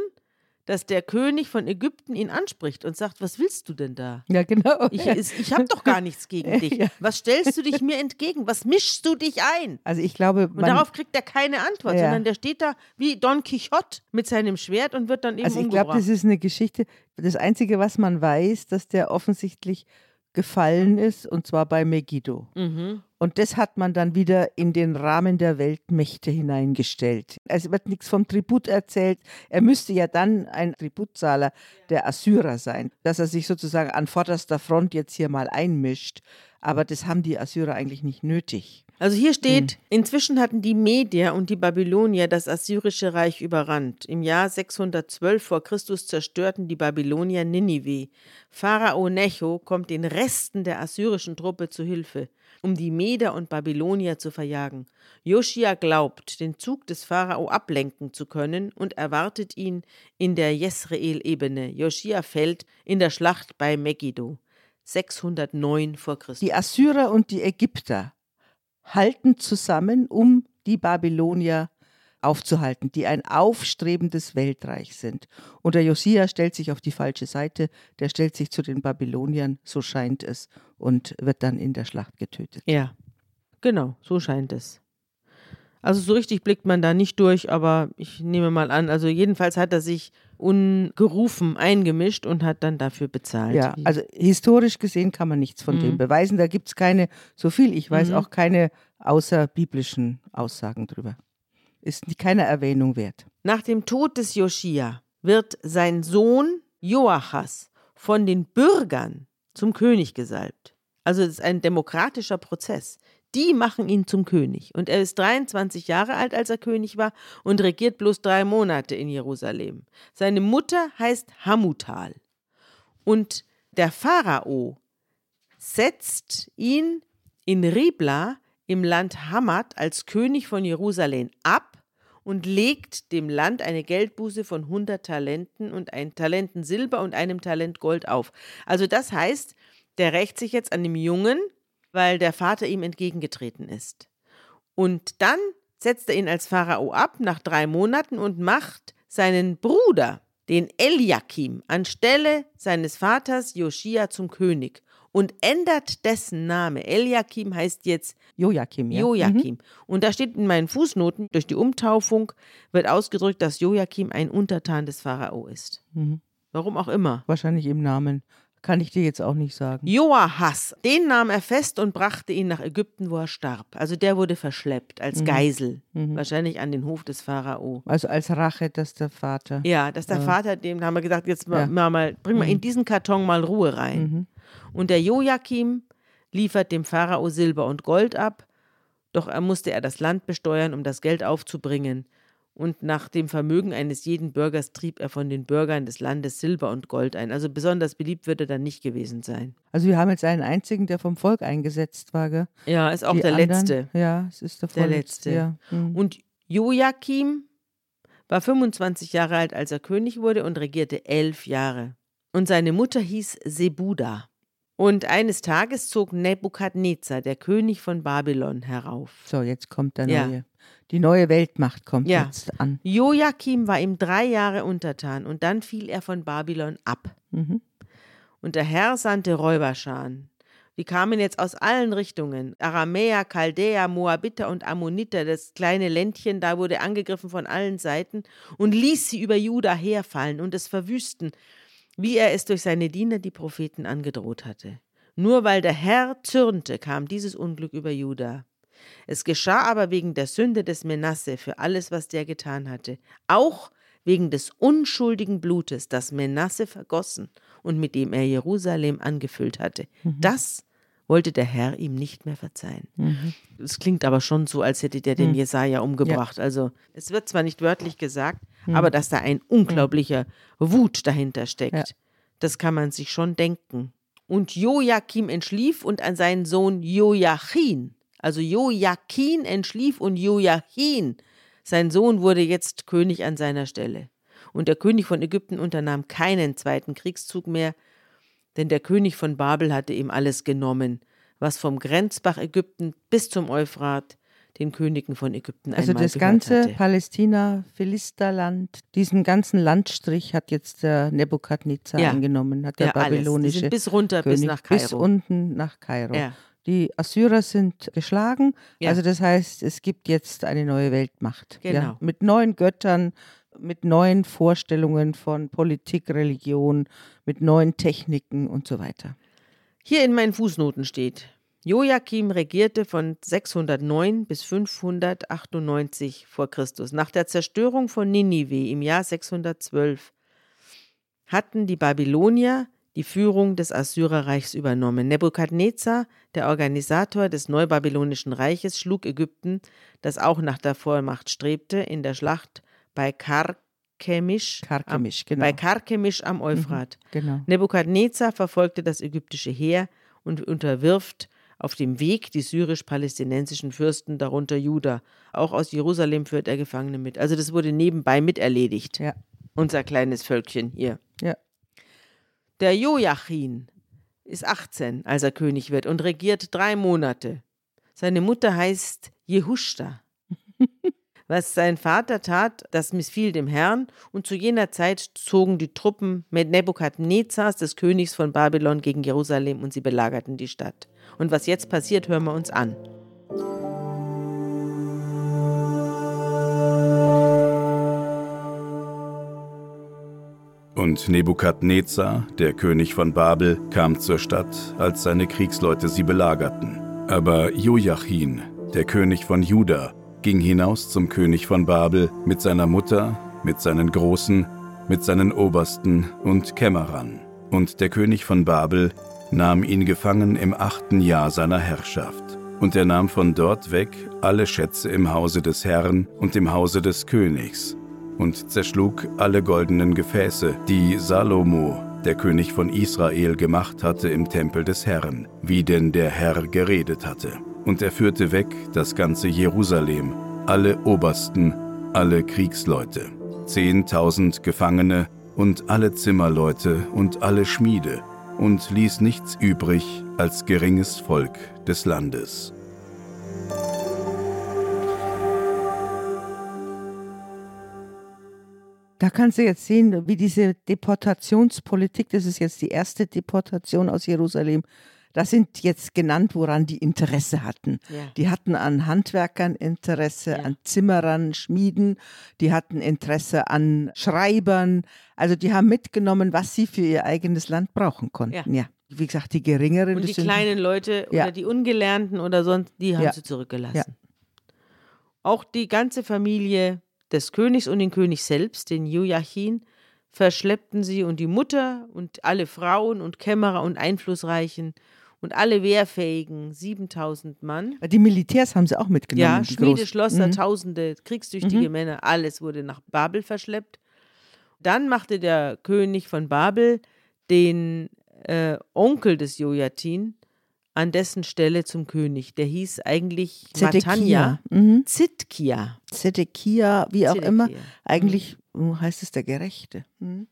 dass der König von Ägypten ihn anspricht und sagt, was willst du denn da? Ja, genau. Ich, ich habe doch gar nichts gegen dich. Ja. Was stellst du dich mir entgegen? Was mischst du dich ein? Also ich glaube, Und darauf kriegt er keine Antwort, Ja. sondern der steht da wie Don Quixote mit seinem Schwert und wird dann eben also ich glaube, das ist eine Geschichte. Das Einzige, was man weiß, dass der offensichtlich gefallen ist, und zwar bei Megiddo. mhm. Und das hat man dann wieder in den Rahmen der Weltmächte hineingestellt. Es wird nichts vom Tribut erzählt. Er müsste ja dann ein Tributzahler der Assyrer sein, dass er sich sozusagen an vorderster Front jetzt hier mal einmischt. Aber das haben die Assyrer eigentlich nicht nötig. Also hier steht, Hm. inzwischen hatten die Medier und die Babylonier das assyrische Reich überrannt. Im Jahr 612 vor Christus zerstörten die Babylonier Ninive. Pharao Necho kommt den Resten der assyrischen Truppe zu Hilfe, um die Meder und Babylonier zu verjagen. Joschia glaubt, den Zug des Pharao ablenken zu können und erwartet ihn in der Jesreel-Ebene. Joschia fällt in der Schlacht bei Megiddo. 609 vor Christus. Die Assyrer und die Ägypter halten zusammen, um die Babylonier aufzuhalten, die ein aufstrebendes Weltreich sind. Und der Josia stellt sich auf die falsche Seite, der stellt sich zu den Babyloniern, so scheint es, und wird dann in der Schlacht getötet. Ja, genau, so scheint es. Also so richtig blickt man da nicht durch, aber ich nehme mal an, also jedenfalls hat er sich ungerufen eingemischt und hat dann dafür bezahlt. Ja, also historisch gesehen kann man nichts von Mhm. dem beweisen. Da gibt es keine, so viel ich weiß, Mhm. auch keine außerbiblischen Aussagen drüber. Ist keiner Erwähnung wert. Nach dem Tod des Joschia wird sein Sohn Joachas von den Bürgern zum König gesalbt. Also es ist ein demokratischer Prozess. Die machen ihn zum König. Und er ist 23 Jahre alt, als er König war und regiert bloß drei Monate in Jerusalem. Seine Mutter heißt Hamutal. Und der Pharao setzt ihn in Ribla im Land Hamad als König von Jerusalem ab und legt dem Land eine Geldbuße von 100 Talenten und ein Talenten Silber und einem Talent Gold auf. Also das heißt, der rächt sich jetzt an dem Jungen, weil der Vater ihm entgegengetreten ist. Und dann setzt er ihn als Pharao ab nach drei Monaten und macht seinen Bruder, den Eliakim, anstelle seines Vaters Joschia zum König und ändert dessen Name. Eliakim heißt jetzt Joachim, ja. Joachim. Und da steht in meinen Fußnoten, durch die Umtaufung wird ausgedrückt, dass Joachim ein Untertan des Pharao ist. Mhm. Warum auch immer. Wahrscheinlich im Namen. Kann ich dir jetzt auch nicht sagen. Joahas, den nahm er fest und brachte ihn nach Ägypten, wo er starb. Also der wurde verschleppt als Geisel, wahrscheinlich an den Hof des Pharao. Also als Rache, dass der Vater. Ja, dass der Vater, dem haben wir gesagt, jetzt mal, Ja. mal, mal bring mal in diesen Karton mal Ruhe rein. Und der Joachim liefert dem Pharao Silber und Gold ab, doch er musste er das Land besteuern, um das Geld aufzubringen. Und nach dem Vermögen eines jeden Bürgers trieb er von den Bürgern des Landes Silber und Gold ein. Also besonders beliebt wird er dann nicht gewesen sein. Also wir haben jetzt einen einzigen, der vom Volk eingesetzt war, gell? Ja, ist auch Die der anderen, Letzte. Ja, es ist der, Der Letzte. Ja. Mhm. Und Joachim war 25 Jahre alt, als er König wurde und regierte elf Jahre. Und seine Mutter hieß Sebuda. Und eines Tages zog Nebukadnezar, der König von Babylon, herauf. So, jetzt kommt der Ja. neue. Die neue Weltmacht kommt Ja. jetzt an. Joachim war ihm drei Jahre untertan und dann fiel er von Babylon ab. Mhm. Und der Herr sandte Räuberscharen. Die kamen jetzt aus allen Richtungen. Aramäer, Chaldäer, Moabiter und Ammoniter, das kleine Ländchen, da wurde angegriffen von allen Seiten und ließ sie über Juda herfallen und es verwüsten, wie er es durch seine Diener, die Propheten, angedroht hatte. Nur weil der Herr zürnte, kam dieses Unglück über Juda. Es geschah aber wegen der Sünde des Menasse für alles, was der getan hatte, auch wegen des unschuldigen Blutes, das Menasse vergossen und mit dem er Jerusalem angefüllt hatte. Das wollte der Herr ihm nicht mehr verzeihen. Es klingt aber schon so, als hätte der den Jesaja umgebracht. Also, es wird zwar nicht wörtlich gesagt, aber dass da ein unglaublicher Wut dahinter steckt, Ja. das kann man sich schon denken. Und Joachim entschlief und an seinen Sohn Joachim, also Joachim entschlief und Joachim, sein Sohn wurde jetzt König an seiner Stelle. Und der König von Ägypten unternahm keinen zweiten Kriegszug mehr, denn der König von Babel hatte ihm alles genommen, was vom Grenzbach Ägypten bis zum Euphrat den Königen von Ägypten Also einmal das gehört ganze hatte. Palästina, Philisterland, diesen ganzen Landstrich hat jetzt der Nebukadnezar Ja. eingenommen, hat der ja, alles. Babylonische sind bis runter, bis König, nach bis Kairo. unten nach Kairo. Ja. Die Assyrer sind geschlagen, also das heißt, es gibt jetzt eine neue Weltmacht. Genau. Mit neuen Göttern, mit neuen Vorstellungen von Politik, Religion, mit neuen Techniken und so weiter. Hier in meinen Fußnoten steht, Joachim regierte von 609 bis 598 vor Christus. Nach der Zerstörung von Ninive im Jahr 612 hatten die Babylonier die Führung des Assyrerreichs übernommen. Nebukadnezar, der Organisator des neubabylonischen Reiches, schlug Ägypten, das auch nach der Vormacht strebte, in der Schlacht bei Karkemisch, Karkemisch, am, genau. bei Karkemisch am Euphrat. Genau. Nebukadnezar verfolgte das ägyptische Heer und unterwirft auf dem Weg die syrisch-palästinensischen Fürsten, darunter Juda. Auch aus Jerusalem führt er Gefangene mit. Also das wurde nebenbei miterledigt. Ja. Unser kleines Völkchen hier. Ja. Der Joachim ist 18, als er König wird und regiert drei Monate. Seine Mutter heißt Jehushta. Was sein Vater tat, das missfiel dem Herrn, und zu jener Zeit zogen die Truppen mit Nebukadnezars, des Königs von Babylon, gegen Jerusalem und sie belagerten die Stadt. Und was jetzt passiert, hören wir uns an. Und Nebukadnezar, der König von Babel, kam zur Stadt, als seine Kriegsleute sie belagerten. Aber Joachim, der König von Juda, ging hinaus zum König von Babel mit seiner Mutter, mit seinen Großen, mit seinen Obersten und Kämmerern. Und der König von Babel nahm ihn gefangen im achten Jahr seiner Herrschaft. Und er nahm von dort weg alle Schätze im Hause des Herrn und im Hause des Königs und zerschlug alle goldenen Gefäße, die Salomo, der König von Israel, gemacht hatte im Tempel des Herrn, wie denn der Herr geredet hatte. Und er führte weg das ganze Jerusalem, alle Obersten, alle Kriegsleute, zehntausend Gefangene und alle Zimmerleute und alle Schmiede, und ließ nichts übrig als geringes Volk des Landes. Da kannst du jetzt sehen, wie diese Deportationspolitik, das ist jetzt die erste Deportation aus Jerusalem, das sind jetzt genannt, woran die Interesse hatten. Ja. Die hatten an Handwerkern Interesse, Ja. an Zimmerern, Schmieden, die hatten Interesse an Schreibern. Also die haben mitgenommen, was sie für ihr eigenes Land brauchen konnten. Ja. Wie gesagt, die geringeren. Und die sind- kleinen Leute Ja. oder die Ungelernten oder sonst, die haben Ja. sie zurückgelassen. Ja. Auch die ganze Familie des Königs und den König selbst, den Joachim, verschleppten sie und die Mutter und alle Frauen und Kämmerer und Einflussreichen und alle Wehrfähigen, 7000 Mann. Die Militärs haben sie auch mitgenommen. Ja, Schmiede. Schlosser, Mhm. Tausende kriegstüchtige Männer, alles wurde nach Babel verschleppt. Dann machte der König von Babel den äh, Onkel des Joachim an dessen Stelle zum König. Der hieß eigentlich Matanja Zedekia. Mhm. Zitkia. Zedekia, wie auch Zedekia. immer. Eigentlich äh, heißt es der Gerechte. Mhm.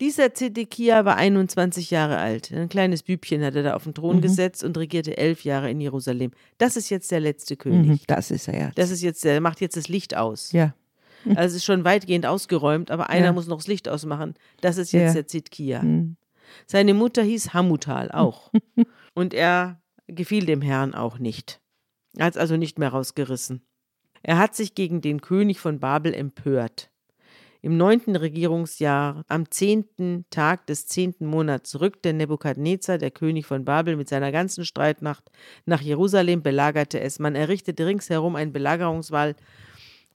Dieser Zedekia war 21 Jahre alt. Ein kleines Bübchen hat er da auf den Thron Mhm. gesetzt und regierte elf Jahre in Jerusalem. Das ist jetzt der letzte König. Mhm. Das ist er ja. Das ist jetzt, der macht jetzt das Licht aus. ja. Also es ist schon weitgehend ausgeräumt, aber einer Ja. muss noch das Licht ausmachen. Das ist jetzt Ja. der Zitkia. Mhm. Seine Mutter hieß Hamutal auch. Und er gefiel dem Herrn auch nicht. Er hat es also nicht mehr rausgerissen. Er hat sich gegen den König von Babel empört. Im neunten Regierungsjahr, am zehnten Tag des zehnten Monats, rückte Nebukadnezar, der König von Babel, mit seiner ganzen Streitmacht nach Jerusalem, belagerte es. Man errichtete ringsherum einen Belagerungswall.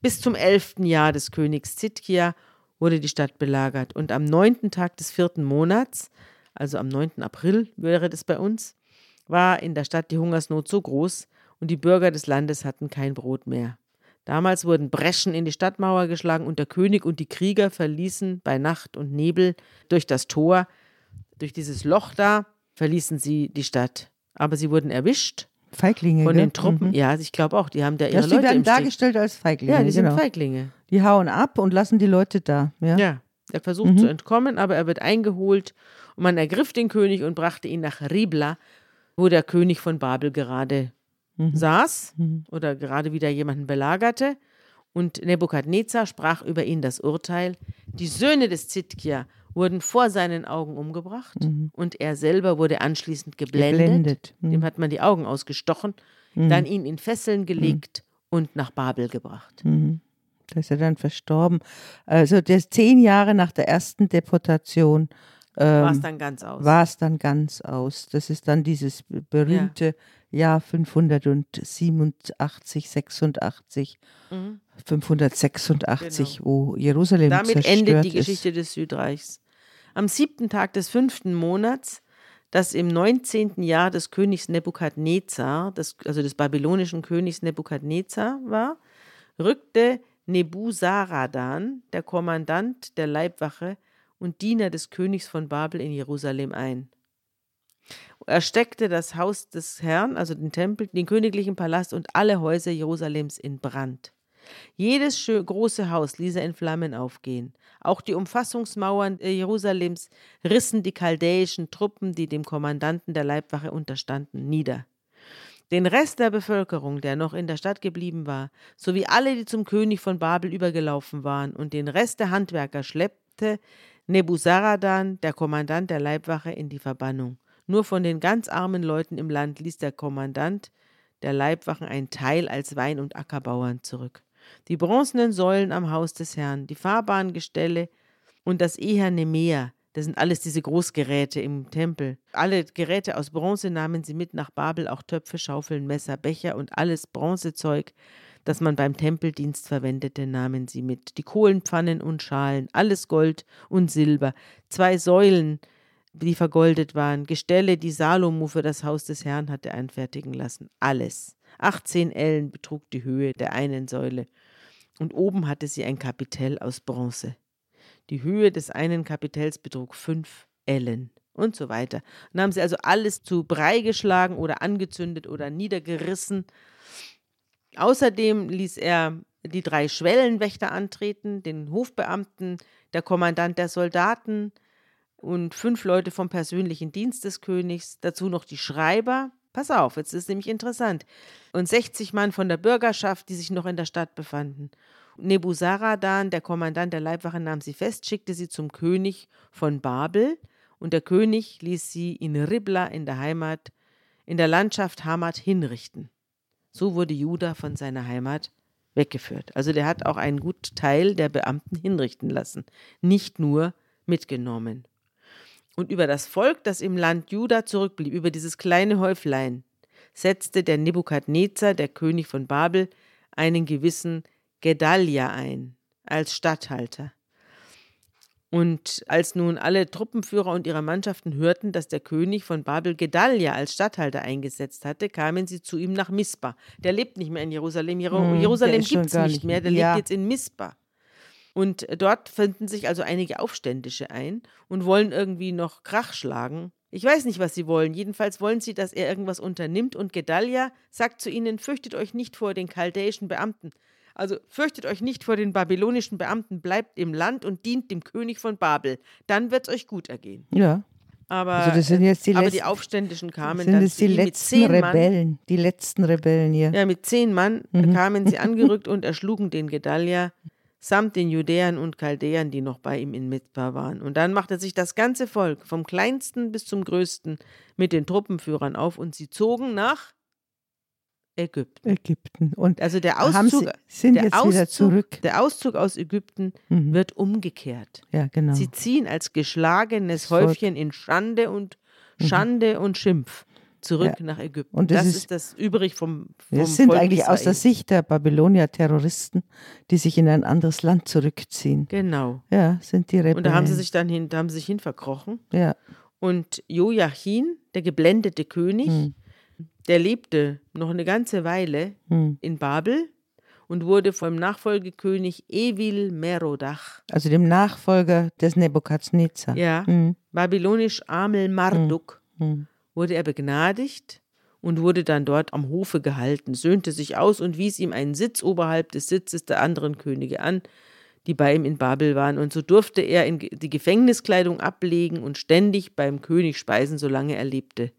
Bis zum elften Jahr des Königs Zitkia wurde die Stadt belagert. Und am neunten Tag des vierten Monats, also am 9. April wäre das bei uns, war in der Stadt die Hungersnot so groß und die Bürger des Landes hatten kein Brot mehr. Damals wurden Breschen in die Stadtmauer geschlagen und der König und die Krieger verließen bei Nacht und Nebel durch das Tor, durch dieses Loch da, verließen sie die Stadt. Aber sie wurden erwischt Feiglinge. von den Truppen. Mhm. Ja, ich glaube auch, die haben da ihre die Leute werden im Stich. dargestellt als Feiglinge. Ja, die sind genau. Feiglinge. Die hauen ab und lassen die Leute da. Ja. Ja, er versucht zu entkommen, aber er wird eingeholt und man ergriff den König und brachte ihn nach Ribla, wo der König von Babel gerade saß oder gerade wieder jemanden belagerte. Und Nebukadnezar sprach über ihn das Urteil. Die Söhne des Zitkia wurden vor seinen Augen umgebracht und er selber wurde anschließend geblendet. Geblendet. Mhm. Dem hat man die Augen ausgestochen, dann ihn in Fesseln gelegt und nach Babel gebracht. Da ist er dann verstorben. Also der zehn Jahre nach der ersten Deportation War es ähm, dann ganz aus. war es dann ganz aus. Das ist dann dieses berühmte Jahr 587, 86, 586, wo Jerusalem Mhm. Genau. Damit zerstört endet die ist. Geschichte des Südreichs. Am siebten Tag des fünften Monats, das im 19. Jahr des Königs Nebukadnezar, des, also des babylonischen Königs Nebukadnezar war, rückte Nebuzaradan, der Kommandant der Leibwache und Diener des Königs von Babel in Jerusalem ein. Er steckte das Haus des Herrn, also den Tempel, den königlichen Palast und alle Häuser Jerusalems in Brand. Jedes große Haus ließ er in Flammen aufgehen. Auch die Umfassungsmauern äh, Jerusalems rissen die chaldäischen Truppen, die dem Kommandanten der Leibwache unterstanden, nieder. Den Rest der Bevölkerung, der noch in der Stadt geblieben war, sowie alle, die zum König von Babel übergelaufen waren, und den Rest der Handwerker schleppte Nebuzaradan, der Kommandant der Leibwache, in die Verbannung. Nur von den ganz armen Leuten im Land ließ der Kommandant der Leibwachen einen Teil als Wein- und Ackerbauern zurück. Die bronzenen Säulen am Haus des Herrn, die fahrbaren Gestelle, und das eherne Meer. Das sind alles diese Großgeräte im Tempel. Alle Geräte aus Bronze nahmen sie mit nach Babel, auch Töpfe, Schaufeln, Messer, Becher und alles Bronzezeug, das man beim Tempeldienst verwendete, nahmen sie mit. Die Kohlenpfannen und Schalen, alles Gold und Silber, zwei Säulen, die vergoldet waren, Gestelle, die Salomo für das Haus des Herrn hatte einfertigen lassen, alles. 18 Ellen betrug die Höhe der einen Säule, und oben hatte sie ein Kapitell aus Bronze. Die Höhe des einen Kapitells betrug fünf Ellen und so weiter. Dann haben sie also alles zu Brei geschlagen oder angezündet oder niedergerissen. Außerdem ließ er die drei Schwellenwächter antreten, den Hofbeamten, der Kommandant der Soldaten und fünf Leute vom persönlichen Dienst des Königs, dazu noch die Schreiber. Pass auf, jetzt ist nämlich interessant. Und 60 Mann von der Bürgerschaft, die sich noch in der Stadt befanden. Nebuzaradan, der Kommandant der Leibwache, nahm sie fest, schickte sie zum König von Babel, und der König ließ sie in Ribla in der Heimat, in der Landschaft Hamad hinrichten. So wurde Juda von seiner Heimat weggeführt. Also der hat auch einen guten Teil der Beamten hinrichten lassen, nicht nur mitgenommen. Und über das Volk, das im Land Juda zurückblieb, über dieses kleine Häuflein, setzte der Nebukadnezar, der König von Babel, einen gewissen Gedalia ein als Statthalter. Und als nun alle Truppenführer und ihre Mannschaften hörten, dass der König von Babel Gedalia als Statthalter eingesetzt hatte, kamen sie zu ihm nach Mispa. Der lebt nicht mehr in Jerusalem. Jer hm, Jerusalem gibt es nicht mehr, der ja. lebt jetzt in Mispa. Und dort finden sich also einige Aufständische ein und wollen irgendwie noch Krach schlagen. Ich weiß nicht, was sie wollen. Jedenfalls wollen sie, dass er irgendwas unternimmt. Und Gedalia sagt zu ihnen: Fürchtet euch nicht vor den chaldäischen Beamten. Also fürchtet euch nicht vor den babylonischen Beamten, bleibt im Land und dient dem König von Babel. Dann wird es euch gut ergehen. Ja. Aber, also das sind jetzt die, aber letzten, die Aufständischen kamen sind dann es die letzten Rebellen, Mann, die letzten Rebellen hier. Ja, mit zehn Mann mhm. kamen sie angerückt und erschlugen den Gedalia samt den Judäern und Chaldäern, die noch bei ihm in Mizpah waren. Und dann machte sich das ganze Volk, vom kleinsten bis zum größten, mit den Truppenführern auf und sie zogen nach Ägypten. Ägypten. Und also der Auszug, Sie, sind der Auszug. Der Auszug aus Ägypten Mhm. wird umgekehrt. Ja, genau. Sie ziehen als geschlagenes Volk. Häufchen in Schande und Mhm. Schande und Schimpf zurück Ja. nach Ägypten. Und das das ist- ist, das übrig vom, vom Das sind Volk eigentlich aus der Israel. Sicht der Babylonier Terroristen, die sich in ein anderes Land zurückziehen. Genau. Ja, sind die Rebellen. Und da haben sie sich dann hin, da haben sie sich hin verkrochen. Ja. Und Joachim, der geblendete König, Hm. Der lebte noch eine ganze Weile Hm. in Babel und wurde vom Nachfolgekönig Evil Merodach, Also dem Nachfolger des Nebukadnezar. ja, Hm. babylonisch Amel Marduk, Hm. wurde er begnadigt und wurde dann dort am Hofe gehalten, söhnte sich aus und wies ihm einen Sitz oberhalb des Sitzes der anderen Könige an, die bei ihm in Babel waren. Und so durfte er in die Gefängniskleidung ablegen und ständig beim König speisen, solange er lebte.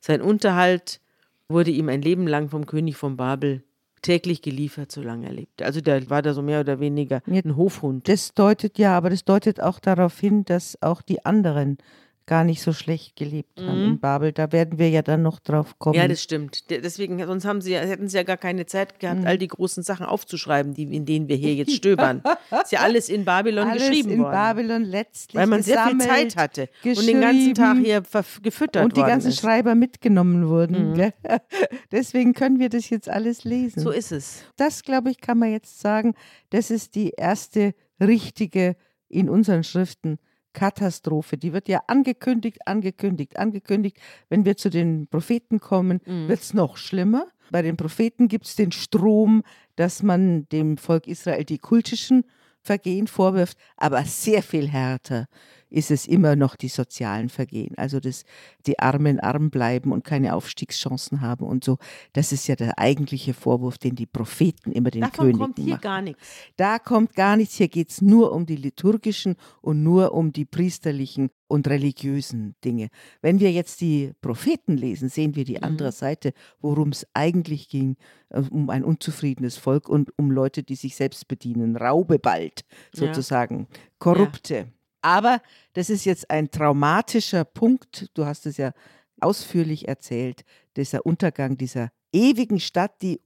Sein Unterhalt wurde ihm ein Leben lang vom König von Babel täglich geliefert, solange er lebte. Also der war da so mehr oder weniger ein Hofhund. Das deutet ja, aber das deutet auch darauf hin, dass auch die anderen gar nicht so schlecht gelebt haben Mhm. in Babel. Da werden wir ja dann noch drauf kommen. Ja, das stimmt. De- Deswegen, sonst haben sie, hätten sie ja gar keine Zeit gehabt, all die großen Sachen aufzuschreiben, die, in denen wir hier jetzt stöbern. Ist ja alles in Babylon Alles geschrieben in worden. Babylon letztlich weil man sehr viel gesammelt, Zeit hatte und den ganzen Tag hier gefüttert und die ganzen ist. Schreiber mitgenommen wurden. Mhm. Deswegen können wir das jetzt alles lesen. So ist es. das, glaube ich, kann man jetzt sagen, das ist die erste richtige in unseren Schriften Katastrophe. Die wird ja angekündigt, angekündigt, angekündigt. Wenn wir zu den Propheten kommen, Mhm. wird es noch schlimmer. Bei den Propheten gibt es den Strom, dass man dem Volk Israel die kultischen Vergehen vorwirft, aber sehr viel härter ist es immer noch die sozialen Vergehen. Also dass die Armen arm bleiben und keine Aufstiegschancen haben und so. Das ist ja der eigentliche Vorwurf, den die Propheten immer den Davon Königen kommt hier machen. gar nichts. Da kommt gar nichts. Hier geht es nur um die liturgischen und nur um die priesterlichen und religiösen Dinge. Wenn wir jetzt die Propheten lesen, sehen wir die Mhm. andere Seite, worum es eigentlich ging, äh, um ein unzufriedenes Volk und um Leute, die sich selbst bedienen. Raube bald, Ja. sozusagen. Korrupte. Aber das ist jetzt ein traumatischer Punkt. Du hast es ja ausführlich erzählt, dieser Untergang dieser ewigen Stadt, die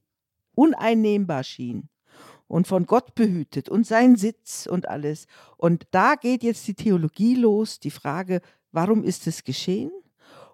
uneinnehmbar schien. und von Gott behütet und sein Sitz und alles. Und da geht jetzt die Theologie los, die Frage, warum ist es geschehen?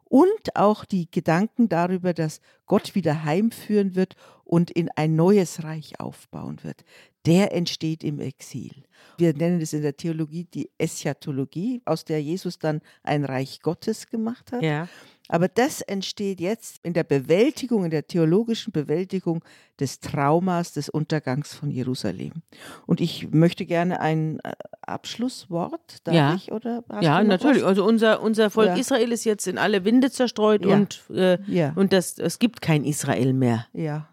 Und auch die Gedanken darüber, dass Gott wieder heimführen wird und in ein neues Reich aufbauen wird. Der entsteht im Exil. Wir nennen es in der Theologie die Eschatologie, aus der Jesus dann ein Reich Gottes gemacht hat. Ja. Aber das entsteht jetzt in der Bewältigung, in der theologischen Bewältigung des Traumas des Untergangs von Jerusalem. Und ich möchte gerne ein äh, Abschlusswort, darf Ja. ich? Oder Ja, natürlich. Was? Also unser, unser Volk Ja. Israel ist jetzt in alle Winde zerstreut Ja. und, äh, und das, es gibt kein Israel mehr. Ja.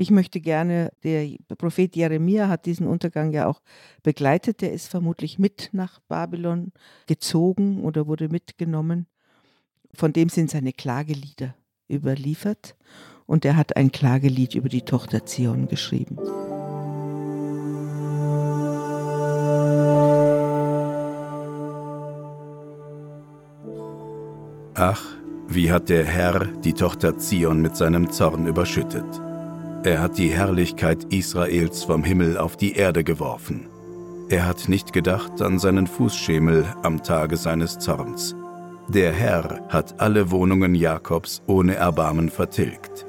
Ich möchte gerne, der Prophet Jeremia hat diesen Untergang ja auch begleitet. Der ist vermutlich mit nach Babylon gezogen oder wurde mitgenommen. Von dem sind seine Klagelieder überliefert. Und er hat ein Klagelied über die Tochter Zion geschrieben. Ach, wie hat der Herr die Tochter Zion mit seinem Zorn überschüttet. Er hat die Herrlichkeit Israels vom Himmel auf die Erde geworfen. Er hat nicht gedacht an seinen Fußschemel am Tage seines Zorns. Der Herr hat alle Wohnungen Jakobs ohne Erbarmen vertilgt.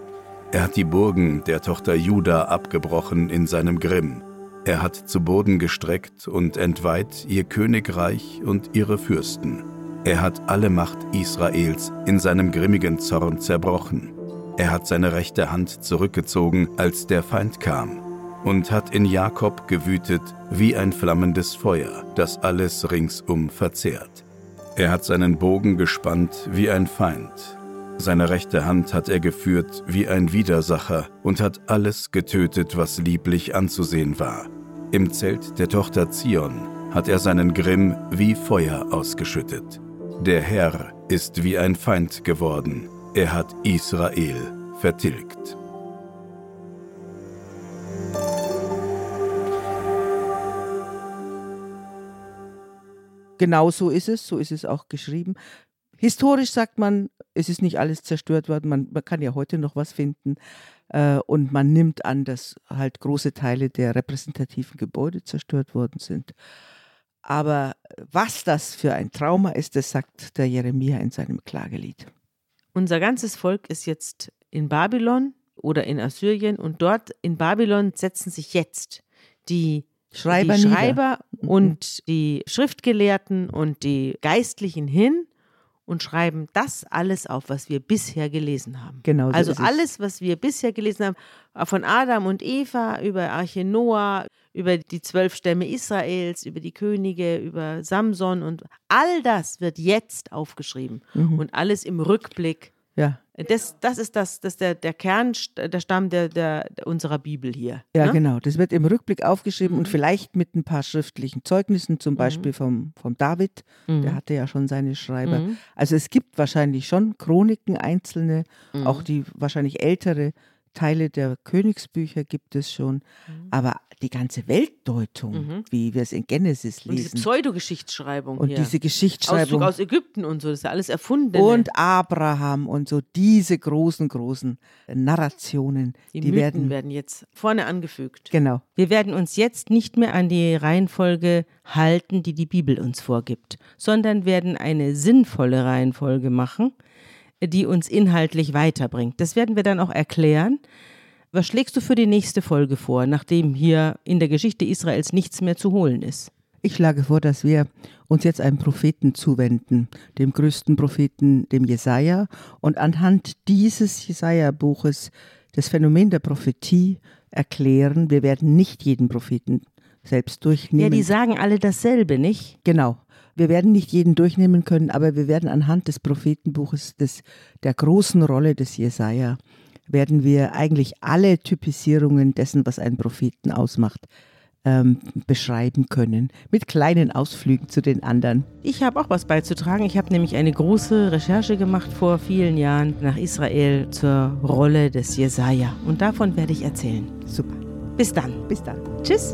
Er hat die Burgen der Tochter Juda abgebrochen in seinem Grimm. Er hat zu Boden gestreckt und entweiht ihr Königreich und ihre Fürsten. Er hat alle Macht Israels in seinem grimmigen Zorn zerbrochen. Er hat seine rechte Hand zurückgezogen, als der Feind kam, und hat in Jakob gewütet wie ein flammendes Feuer, das alles ringsum verzehrt. Er hat seinen Bogen gespannt wie ein Feind. Seine rechte Hand hat er geführt wie ein Widersacher und hat alles getötet, was lieblich anzusehen war. Im Zelt der Tochter Zion hat er seinen Grimm wie Feuer ausgeschüttet. Der Herr ist wie ein Feind geworden. Er hat Israel vertilgt. Genau so ist es, so ist es auch geschrieben. Historisch sagt man, es ist nicht alles zerstört worden, man, man kann ja heute noch was finden. Äh, und man nimmt an, dass halt große Teile der repräsentativen Gebäude zerstört worden sind. Aber was das für ein Trauma ist, das sagt der Jeremia in seinem Klagelied. Unser ganzes Volk ist jetzt in Babylon oder in Assyrien und dort in Babylon setzen sich jetzt die Schreiber die. Schreiber Mhm. und die Schriftgelehrten und die Geistlichen hin und schreiben das alles auf, was wir bisher gelesen haben. Genau so also alles, was wir bisher gelesen haben, von Adam und Eva über Arche Noah, über die zwölf Stämme Israels, über die Könige, über Samson und all das wird jetzt aufgeschrieben Mhm. und alles im Rückblick. Ja, Das, das ist das, das der, der Kern, der Stamm der, der, unserer Bibel hier. ja ne? genau. Das wird im Rückblick aufgeschrieben und Mhm. vielleicht mit ein paar schriftlichen Zeugnissen, zum Beispiel vom, vom David. Mhm. Der hatte ja schon seine Schreiber. Mhm. Also es gibt wahrscheinlich schon Chroniken, einzelne, Mhm. auch die wahrscheinlich ältere Teile der Königsbücher gibt es schon. Aber die ganze Weltdeutung, Mhm. wie wir es in Genesis Und diese lesen Pseudogeschichtsschreibung und hier. diese Auszug Geschichtsschreibung aus Ägypten und so, das ist ja alles erfunden. und Abraham und so diese großen, großen Narrationen, die, die, werden, werden, jetzt vorne angefügt. genau, Wir werden uns jetzt nicht mehr an die Reihenfolge halten, die die Bibel uns vorgibt, sondern werden eine sinnvolle Reihenfolge machen, die uns inhaltlich weiterbringt. Das werden wir dann auch erklären. Was schlägst du für die nächste Folge vor, nachdem hier in der Geschichte Israels nichts mehr zu holen ist? Ich schlage vor, dass wir uns jetzt einem Propheten zuwenden, dem größten Propheten, dem Jesaja, und anhand dieses Jesaja-Buches das Phänomen der Prophetie erklären. Wir werden nicht jeden Propheten selbst durchnehmen. Ja, die sagen alle dasselbe, nicht? Genau. Wir werden nicht jeden durchnehmen können, aber wir werden anhand des Prophetenbuches, des, der großen Rolle des Jesaja, werden wir eigentlich alle Typisierungen dessen, was einen Propheten ausmacht, ähm, beschreiben können. Mit kleinen Ausflügen zu den anderen. Ich habe auch was beizutragen. Ich habe nämlich eine große Recherche gemacht vor vielen Jahren nach Israel zur Rolle des Jesaja. Und davon werde ich erzählen. Super. Bis dann. Bis dann. Tschüss.